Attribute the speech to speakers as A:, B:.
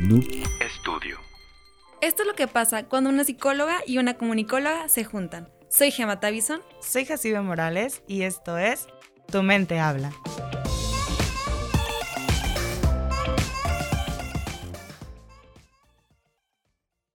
A: Noob Estudio.
B: Esto es lo que pasa cuando una psicóloga y una comunicóloga se juntan. Soy Gemma Tavison.
C: Soy Jacibe Morales y esto es Tu mente habla.